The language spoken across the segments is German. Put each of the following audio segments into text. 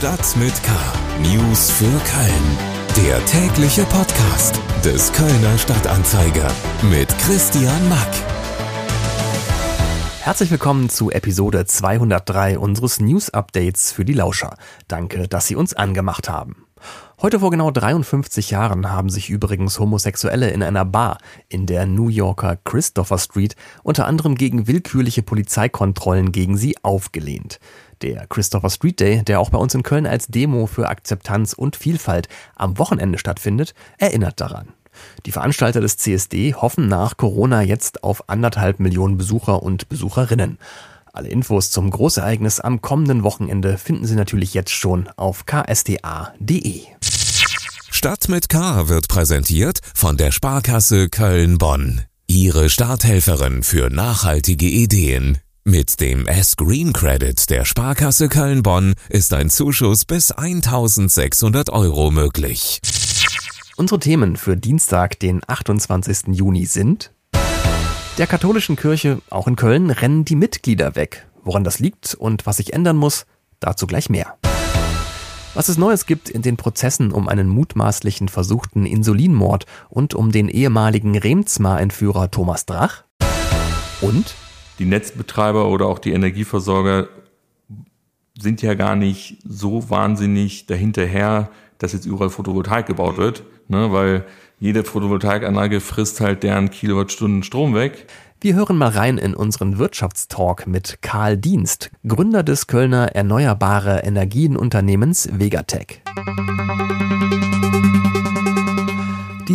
Stadt mit K. News für Köln. Der tägliche Podcast des Kölner Stadtanzeiger mit Christian Mack. Herzlich willkommen zu Episode 203 unseres News Updates für die Lauscher. Danke, dass Sie uns angemacht haben. Heute vor genau 53 Jahren haben sich übrigens Homosexuelle in einer Bar in der New Yorker Christopher Street unter anderem gegen willkürliche Polizeikontrollen gegen sie aufgelehnt. Der Christopher Street Day, der auch bei uns in Köln als Demo für Akzeptanz und Vielfalt am Wochenende stattfindet, erinnert daran. Die Veranstalter des CSD hoffen nach Corona jetzt auf anderthalb Millionen Besucher und Besucherinnen. Alle Infos zum Großereignis am kommenden Wochenende finden Sie natürlich jetzt schon auf ksda.de. Stadt mit K wird präsentiert von der Sparkasse Köln-Bonn. Ihre Starthelferin für nachhaltige Ideen. Mit dem S-Green Credit der Sparkasse Köln-Bonn ist ein Zuschuss bis 1600 Euro möglich. Unsere Themen für Dienstag, den 28. Juni sind der katholischen Kirche, auch in Köln, rennen die Mitglieder weg. Woran das liegt und was sich ändern muss, dazu gleich mehr. Was es Neues gibt in den Prozessen um einen mutmaßlichen versuchten Insulinmord und um den ehemaligen Remzma-Entführer Thomas Drach. Und die Netzbetreiber oder auch die Energieversorger sind ja gar nicht so wahnsinnig dahinterher, dass jetzt überall Photovoltaik gebaut wird, ne, weil jede Photovoltaikanlage frisst halt deren Kilowattstunden Strom weg. Wir hören mal rein in unseren Wirtschaftstalk mit Karl Dienst, Gründer des Kölner Erneuerbare Energienunternehmens Vegatech.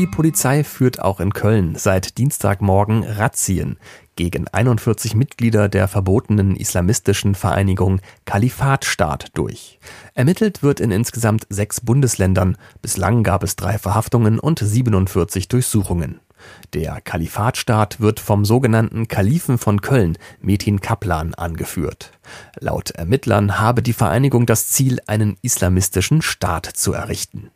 Die Polizei führt auch in Köln seit Dienstagmorgen Razzien gegen 41 Mitglieder der verbotenen islamistischen Vereinigung Kalifatstaat durch. Ermittelt wird in insgesamt sechs Bundesländern. Bislang gab es drei Verhaftungen und 47 Durchsuchungen. Der Kalifatstaat wird vom sogenannten Kalifen von Köln, Metin Kaplan, angeführt. Laut Ermittlern habe die Vereinigung das Ziel, einen islamistischen Staat zu errichten.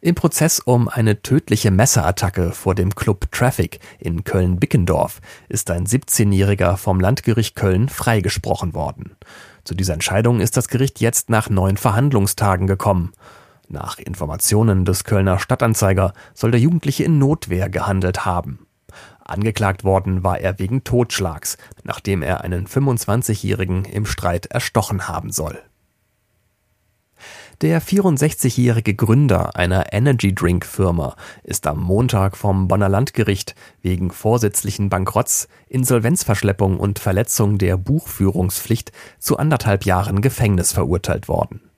Im Prozess um eine tödliche Messerattacke vor dem Club Traffic in Köln-Bickendorf ist ein 17-Jähriger vom Landgericht Köln freigesprochen worden. Zu dieser Entscheidung ist das Gericht jetzt nach neun Verhandlungstagen gekommen. Nach Informationen des Kölner Stadtanzeiger soll der Jugendliche in Notwehr gehandelt haben. Angeklagt worden war er wegen Totschlags, nachdem er einen 25-Jährigen im Streit erstochen haben soll. Der 64-jährige Gründer einer Energy Drink Firma ist am Montag vom Bonner Landgericht wegen vorsätzlichen Bankrotts, Insolvenzverschleppung und Verletzung der Buchführungspflicht zu anderthalb Jahren Gefängnis verurteilt worden.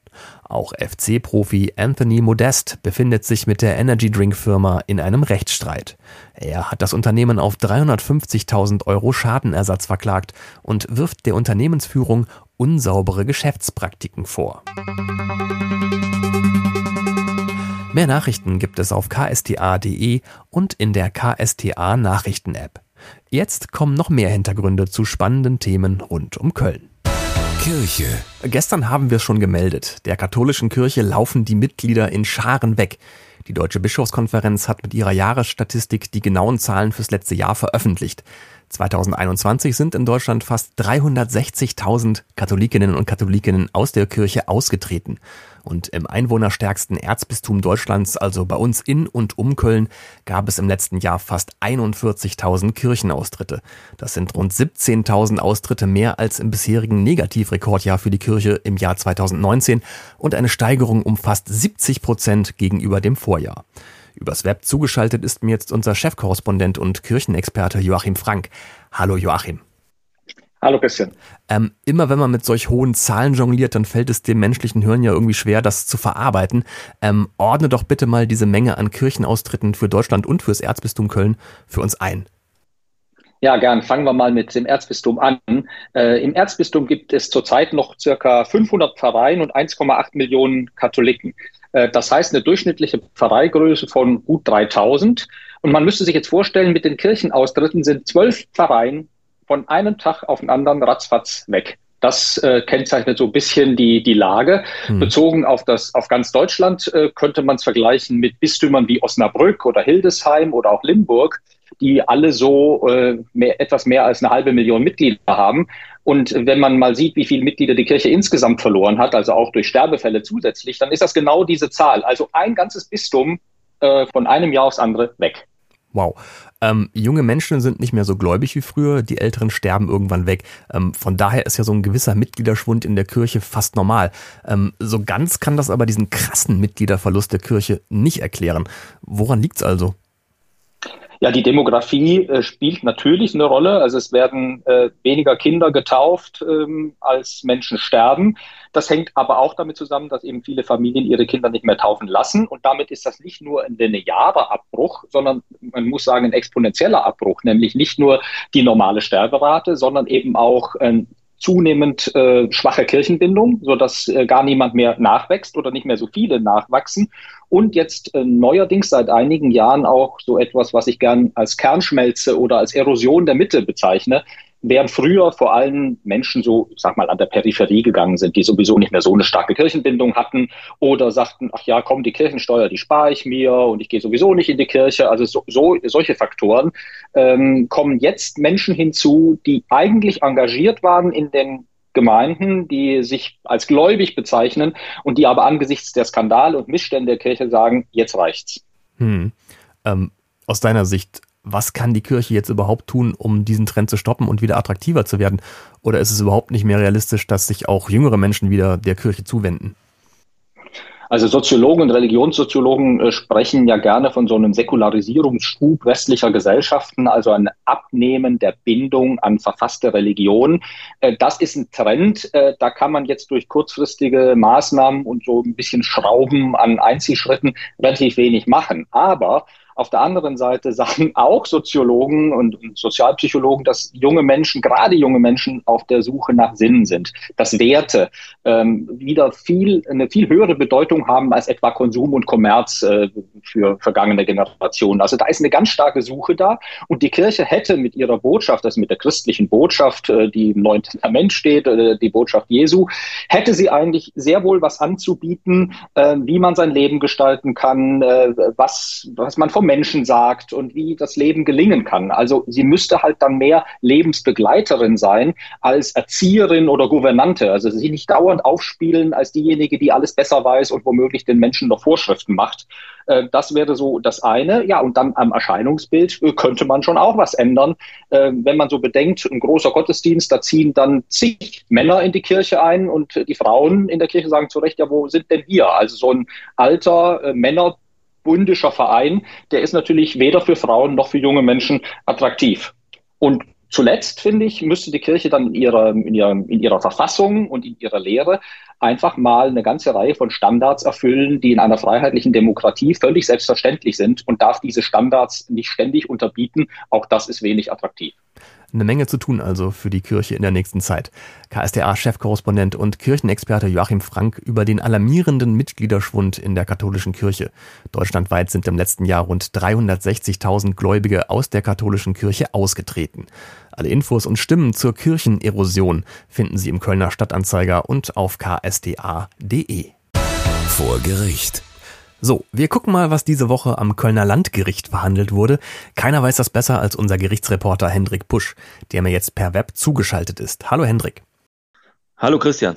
Auch FC-Profi Anthony Modest befindet sich mit der Energy Drink Firma in einem Rechtsstreit. Er hat das Unternehmen auf 350.000 Euro Schadenersatz verklagt und wirft der Unternehmensführung unsaubere Geschäftspraktiken vor. Mehr Nachrichten gibt es auf ksta.de und in der KSTA Nachrichten-App. Jetzt kommen noch mehr Hintergründe zu spannenden Themen rund um Köln. Kirche. Gestern haben wir schon gemeldet. Der katholischen Kirche laufen die Mitglieder in Scharen weg. Die Deutsche Bischofskonferenz hat mit ihrer Jahresstatistik die genauen Zahlen fürs letzte Jahr veröffentlicht. 2021 sind in Deutschland fast 360.000 Katholikinnen und Katholikinnen aus der Kirche ausgetreten. Und im einwohnerstärksten Erzbistum Deutschlands, also bei uns in und um Köln, gab es im letzten Jahr fast 41.000 Kirchenaustritte. Das sind rund 17.000 Austritte mehr als im bisherigen Negativrekordjahr für die Kirche im Jahr 2019 und eine Steigerung um fast 70 Prozent gegenüber dem Vorjahr. Übers Web zugeschaltet ist mir jetzt unser Chefkorrespondent und Kirchenexperte Joachim Frank. Hallo Joachim. Hallo Christian. Ähm, immer wenn man mit solch hohen Zahlen jongliert, dann fällt es dem menschlichen Hirn ja irgendwie schwer, das zu verarbeiten. Ähm, ordne doch bitte mal diese Menge an Kirchenaustritten für Deutschland und fürs Erzbistum Köln für uns ein. Ja, gern. Fangen wir mal mit dem Erzbistum an. Äh, Im Erzbistum gibt es zurzeit noch circa 500 Pfarreien und 1,8 Millionen Katholiken. Äh, das heißt eine durchschnittliche Pfarreigröße von gut 3000. Und man müsste sich jetzt vorstellen, mit den Kirchenaustritten sind zwölf Pfarreien von einem Tag auf den anderen ratzfatz weg. Das äh, kennzeichnet so ein bisschen die, die Lage. Hm. Bezogen auf, das, auf ganz Deutschland äh, könnte man es vergleichen mit Bistümern wie Osnabrück oder Hildesheim oder auch Limburg. Die alle so äh, mehr, etwas mehr als eine halbe Million Mitglieder haben. Und wenn man mal sieht, wie viele Mitglieder die Kirche insgesamt verloren hat, also auch durch Sterbefälle zusätzlich, dann ist das genau diese Zahl. Also ein ganzes Bistum äh, von einem Jahr aufs andere weg. Wow. Ähm, junge Menschen sind nicht mehr so gläubig wie früher, die Älteren sterben irgendwann weg. Ähm, von daher ist ja so ein gewisser Mitgliederschwund in der Kirche fast normal. Ähm, so ganz kann das aber diesen krassen Mitgliederverlust der Kirche nicht erklären. Woran liegt's also? Ja, die Demografie äh, spielt natürlich eine Rolle. Also es werden äh, weniger Kinder getauft, ähm, als Menschen sterben. Das hängt aber auch damit zusammen, dass eben viele Familien ihre Kinder nicht mehr taufen lassen. Und damit ist das nicht nur ein linearer Abbruch, sondern man muss sagen ein exponentieller Abbruch, nämlich nicht nur die normale Sterberate, sondern eben auch ein zunehmend äh, schwache Kirchenbindung, so dass äh, gar niemand mehr nachwächst oder nicht mehr so viele nachwachsen. Und jetzt äh, neuerdings seit einigen Jahren auch so etwas, was ich gern als Kernschmelze oder als Erosion der Mitte bezeichne, während früher vor allem Menschen so, sag mal, an der Peripherie gegangen sind, die sowieso nicht mehr so eine starke Kirchenbindung hatten oder sagten, ach ja, komm, die Kirchensteuer, die spare ich mir und ich gehe sowieso nicht in die Kirche. Also so, so solche Faktoren ähm, kommen jetzt Menschen hinzu, die eigentlich engagiert waren in den Gemeinden, die sich als gläubig bezeichnen und die aber angesichts der Skandale und Missstände der Kirche sagen, jetzt reicht's. Hm. Ähm, aus deiner Sicht, was kann die Kirche jetzt überhaupt tun, um diesen Trend zu stoppen und wieder attraktiver zu werden? Oder ist es überhaupt nicht mehr realistisch, dass sich auch jüngere Menschen wieder der Kirche zuwenden? Also Soziologen und Religionssoziologen äh, sprechen ja gerne von so einem Säkularisierungsschub westlicher Gesellschaften, also ein Abnehmen der Bindung an verfasste Religion. Äh, das ist ein Trend. Äh, da kann man jetzt durch kurzfristige Maßnahmen und so ein bisschen Schrauben an Einzelschritten relativ wenig machen. Aber auf der anderen Seite sagen auch Soziologen und, Sozialpsychologen, dass junge Menschen, gerade junge Menschen, auf der Suche nach Sinn sind, dass Werte ähm, wieder viel, eine viel höhere Bedeutung haben als etwa Konsum und Kommerz äh, für vergangene Generationen. Also da ist eine ganz starke Suche da und die Kirche hätte mit ihrer Botschaft, also mit der christlichen Botschaft, äh, die im Neuen Testament steht, äh, die Botschaft Jesu, hätte sie eigentlich sehr wohl was anzubieten, äh, wie man sein Leben gestalten kann, äh, was, was man vom Menschen sagt und wie das Leben gelingen kann. Also sie müsste halt dann mehr Lebensbegleiterin sein als Erzieherin oder Gouvernante. Also sie nicht dauernd aufspielen als diejenige, die alles besser weiß und womöglich den Menschen noch Vorschriften macht. Äh, das wäre so das eine. Ja, und dann am Erscheinungsbild äh, könnte man schon auch was ändern. Äh, wenn man so bedenkt, ein großer Gottesdienst, da ziehen dann zig Männer in die Kirche ein und die Frauen in der Kirche sagen zu Recht, ja, wo sind denn wir? Also so ein alter Männer bundischer Verein, der ist natürlich weder für Frauen noch für junge Menschen attraktiv. Und zuletzt, finde ich, müsste die Kirche dann in ihrer, in, ihrer, in ihrer Verfassung und in ihrer Lehre einfach mal eine ganze Reihe von Standards erfüllen, die in einer freiheitlichen Demokratie völlig selbstverständlich sind und darf diese Standards nicht ständig unterbieten. Auch das ist wenig attraktiv. Eine Menge zu tun also für die Kirche in der nächsten Zeit. KSDA-Chefkorrespondent und Kirchenexperte Joachim Frank über den alarmierenden Mitgliederschwund in der katholischen Kirche. Deutschlandweit sind im letzten Jahr rund 360.000 Gläubige aus der katholischen Kirche ausgetreten. Alle Infos und Stimmen zur Kirchenerosion finden Sie im Kölner Stadtanzeiger und auf ksda.de. Vor Gericht. So, wir gucken mal, was diese Woche am Kölner Landgericht verhandelt wurde. Keiner weiß das besser als unser Gerichtsreporter Hendrik Pusch, der mir jetzt per Web zugeschaltet ist. Hallo Hendrik. Hallo Christian.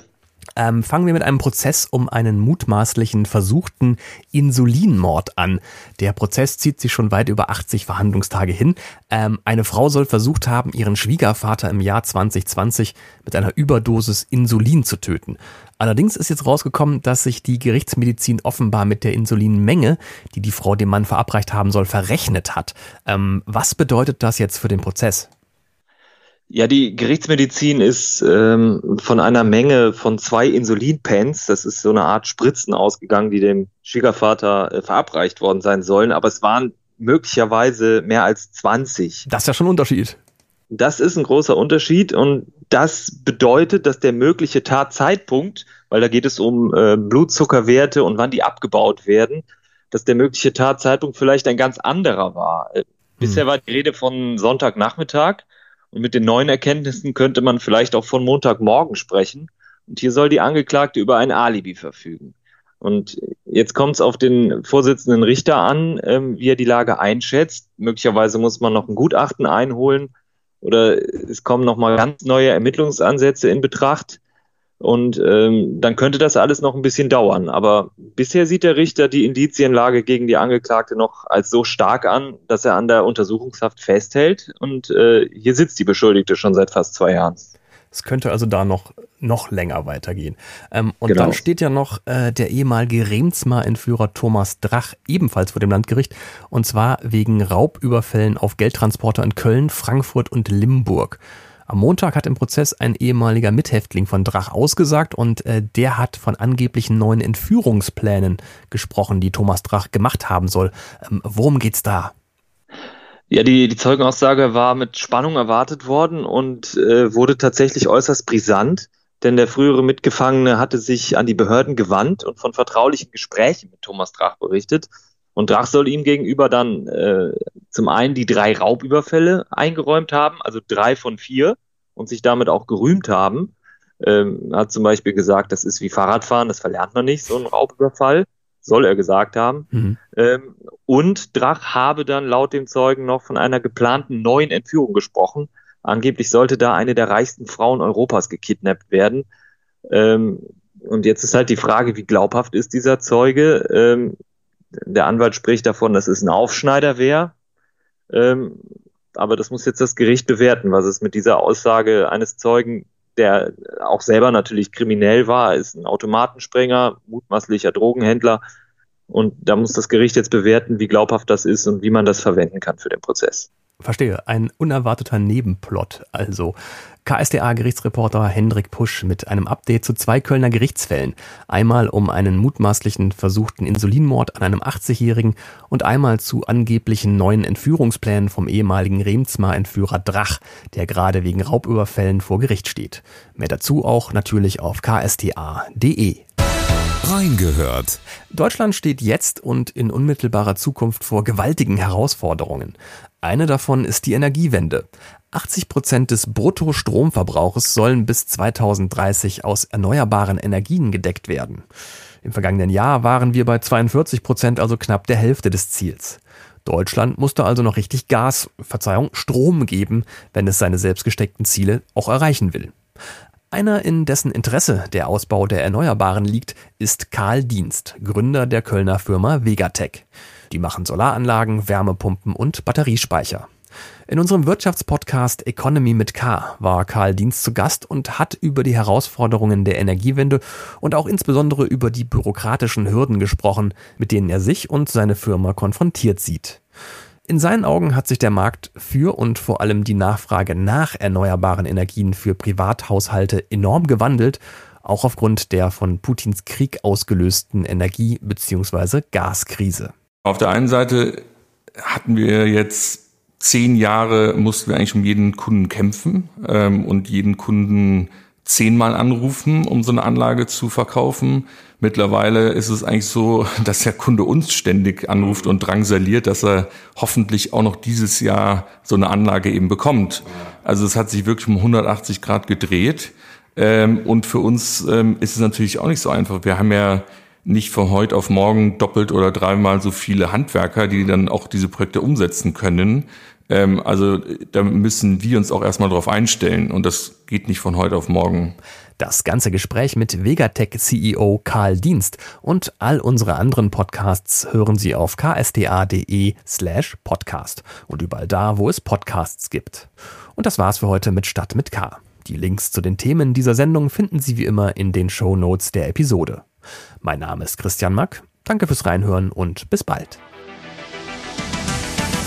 Ähm, fangen wir mit einem Prozess um einen mutmaßlichen versuchten Insulinmord an. Der Prozess zieht sich schon weit über 80 Verhandlungstage hin. Ähm, eine Frau soll versucht haben, ihren Schwiegervater im Jahr 2020 mit einer Überdosis Insulin zu töten. Allerdings ist jetzt rausgekommen, dass sich die Gerichtsmedizin offenbar mit der Insulinmenge, die die Frau dem Mann verabreicht haben soll, verrechnet hat. Ähm, was bedeutet das jetzt für den Prozess? Ja, die Gerichtsmedizin ist ähm, von einer Menge von zwei Insulinpens, das ist so eine Art Spritzen ausgegangen, die dem Schwiegervater äh, verabreicht worden sein sollen, aber es waren möglicherweise mehr als 20. Das ist ja schon ein Unterschied. Das ist ein großer Unterschied und das bedeutet, dass der mögliche Tatzeitpunkt, weil da geht es um äh, Blutzuckerwerte und wann die abgebaut werden, dass der mögliche Tatzeitpunkt vielleicht ein ganz anderer war. Äh, bisher hm. war die Rede von Sonntagnachmittag und mit den neuen Erkenntnissen könnte man vielleicht auch von Montagmorgen sprechen. Und hier soll die Angeklagte über ein Alibi verfügen. Und jetzt kommt es auf den Vorsitzenden Richter an, ähm, wie er die Lage einschätzt. Möglicherweise muss man noch ein Gutachten einholen oder es kommen nochmal ganz neue Ermittlungsansätze in Betracht. Und ähm, dann könnte das alles noch ein bisschen dauern. Aber bisher sieht der Richter die Indizienlage gegen die Angeklagte noch als so stark an, dass er an der Untersuchungshaft festhält. Und äh, hier sitzt die Beschuldigte schon seit fast zwei Jahren. Es könnte also da noch, noch länger weitergehen. Ähm, und genau. dann steht ja noch äh, der ehemalige Remsmar-Entführer Thomas Drach ebenfalls vor dem Landgericht. Und zwar wegen Raubüberfällen auf Geldtransporter in Köln, Frankfurt und Limburg. Am Montag hat im Prozess ein ehemaliger Mithäftling von Drach ausgesagt und äh, der hat von angeblichen neuen Entführungsplänen gesprochen, die Thomas Drach gemacht haben soll. Ähm, worum geht's da? Ja, die, die Zeugenaussage war mit Spannung erwartet worden und äh, wurde tatsächlich äußerst brisant, denn der frühere Mitgefangene hatte sich an die Behörden gewandt und von vertraulichen Gesprächen mit Thomas Drach berichtet. Und Drach soll ihm gegenüber dann äh, zum einen die drei Raubüberfälle eingeräumt haben, also drei von vier, und sich damit auch gerühmt haben. Ähm, hat zum Beispiel gesagt, das ist wie Fahrradfahren, das verlernt man nicht, so ein Raubüberfall soll er gesagt haben. Mhm. Ähm, und Drach habe dann laut dem Zeugen noch von einer geplanten neuen Entführung gesprochen. Angeblich sollte da eine der reichsten Frauen Europas gekidnappt werden. Ähm, und jetzt ist halt die Frage, wie glaubhaft ist dieser Zeuge? Ähm, der Anwalt spricht davon, dass es ein Aufschneider wäre. Ähm, aber das muss jetzt das Gericht bewerten, was es mit dieser Aussage eines Zeugen der auch selber natürlich kriminell war, ist ein Automatensprenger, mutmaßlicher Drogenhändler. Und da muss das Gericht jetzt bewerten, wie glaubhaft das ist und wie man das verwenden kann für den Prozess. Verstehe. Ein unerwarteter Nebenplot. Also KSDA-Gerichtsreporter Hendrik Pusch mit einem Update zu zwei Kölner Gerichtsfällen. Einmal um einen mutmaßlichen versuchten Insulinmord an einem 80-Jährigen und einmal zu angeblichen neuen Entführungsplänen vom ehemaligen Remsmar-Entführer Drach, der gerade wegen Raubüberfällen vor Gericht steht. Mehr dazu auch natürlich auf ksta.de. Reingehört. Deutschland steht jetzt und in unmittelbarer Zukunft vor gewaltigen Herausforderungen. Eine davon ist die Energiewende. 80 Prozent des Bruttostromverbrauches sollen bis 2030 aus erneuerbaren Energien gedeckt werden. Im vergangenen Jahr waren wir bei 42 Prozent, also knapp der Hälfte des Ziels. Deutschland musste also noch richtig Gas, Verzeihung, Strom geben, wenn es seine selbstgesteckten Ziele auch erreichen will. Einer, in dessen Interesse der Ausbau der Erneuerbaren liegt, ist Karl Dienst, Gründer der Kölner Firma Vegatech. Die machen Solaranlagen, Wärmepumpen und Batteriespeicher. In unserem Wirtschaftspodcast Economy mit K war Karl Dienst zu Gast und hat über die Herausforderungen der Energiewende und auch insbesondere über die bürokratischen Hürden gesprochen, mit denen er sich und seine Firma konfrontiert sieht. In seinen Augen hat sich der Markt für und vor allem die Nachfrage nach erneuerbaren Energien für Privathaushalte enorm gewandelt, auch aufgrund der von Putins Krieg ausgelösten Energie- bzw. Gaskrise. Auf der einen Seite hatten wir jetzt zehn Jahre, mussten wir eigentlich um jeden Kunden kämpfen ähm, und jeden Kunden zehnmal anrufen, um so eine Anlage zu verkaufen. Mittlerweile ist es eigentlich so, dass der Kunde uns ständig anruft und drangsaliert, dass er hoffentlich auch noch dieses Jahr so eine Anlage eben bekommt. Also es hat sich wirklich um 180 Grad gedreht. Ähm, und für uns ähm, ist es natürlich auch nicht so einfach. Wir haben ja nicht von heute auf morgen doppelt oder dreimal so viele Handwerker, die dann auch diese Projekte umsetzen können. Ähm, also da müssen wir uns auch erstmal drauf einstellen und das geht nicht von heute auf morgen. Das ganze Gespräch mit Vegatech-CEO Karl Dienst und all unsere anderen Podcasts hören Sie auf ksda.de slash podcast und überall da, wo es Podcasts gibt. Und das war's für heute mit Stadt mit K. Die Links zu den Themen dieser Sendung finden Sie wie immer in den Show Notes der Episode. Mein Name ist Christian Mack. Danke fürs Reinhören und bis bald.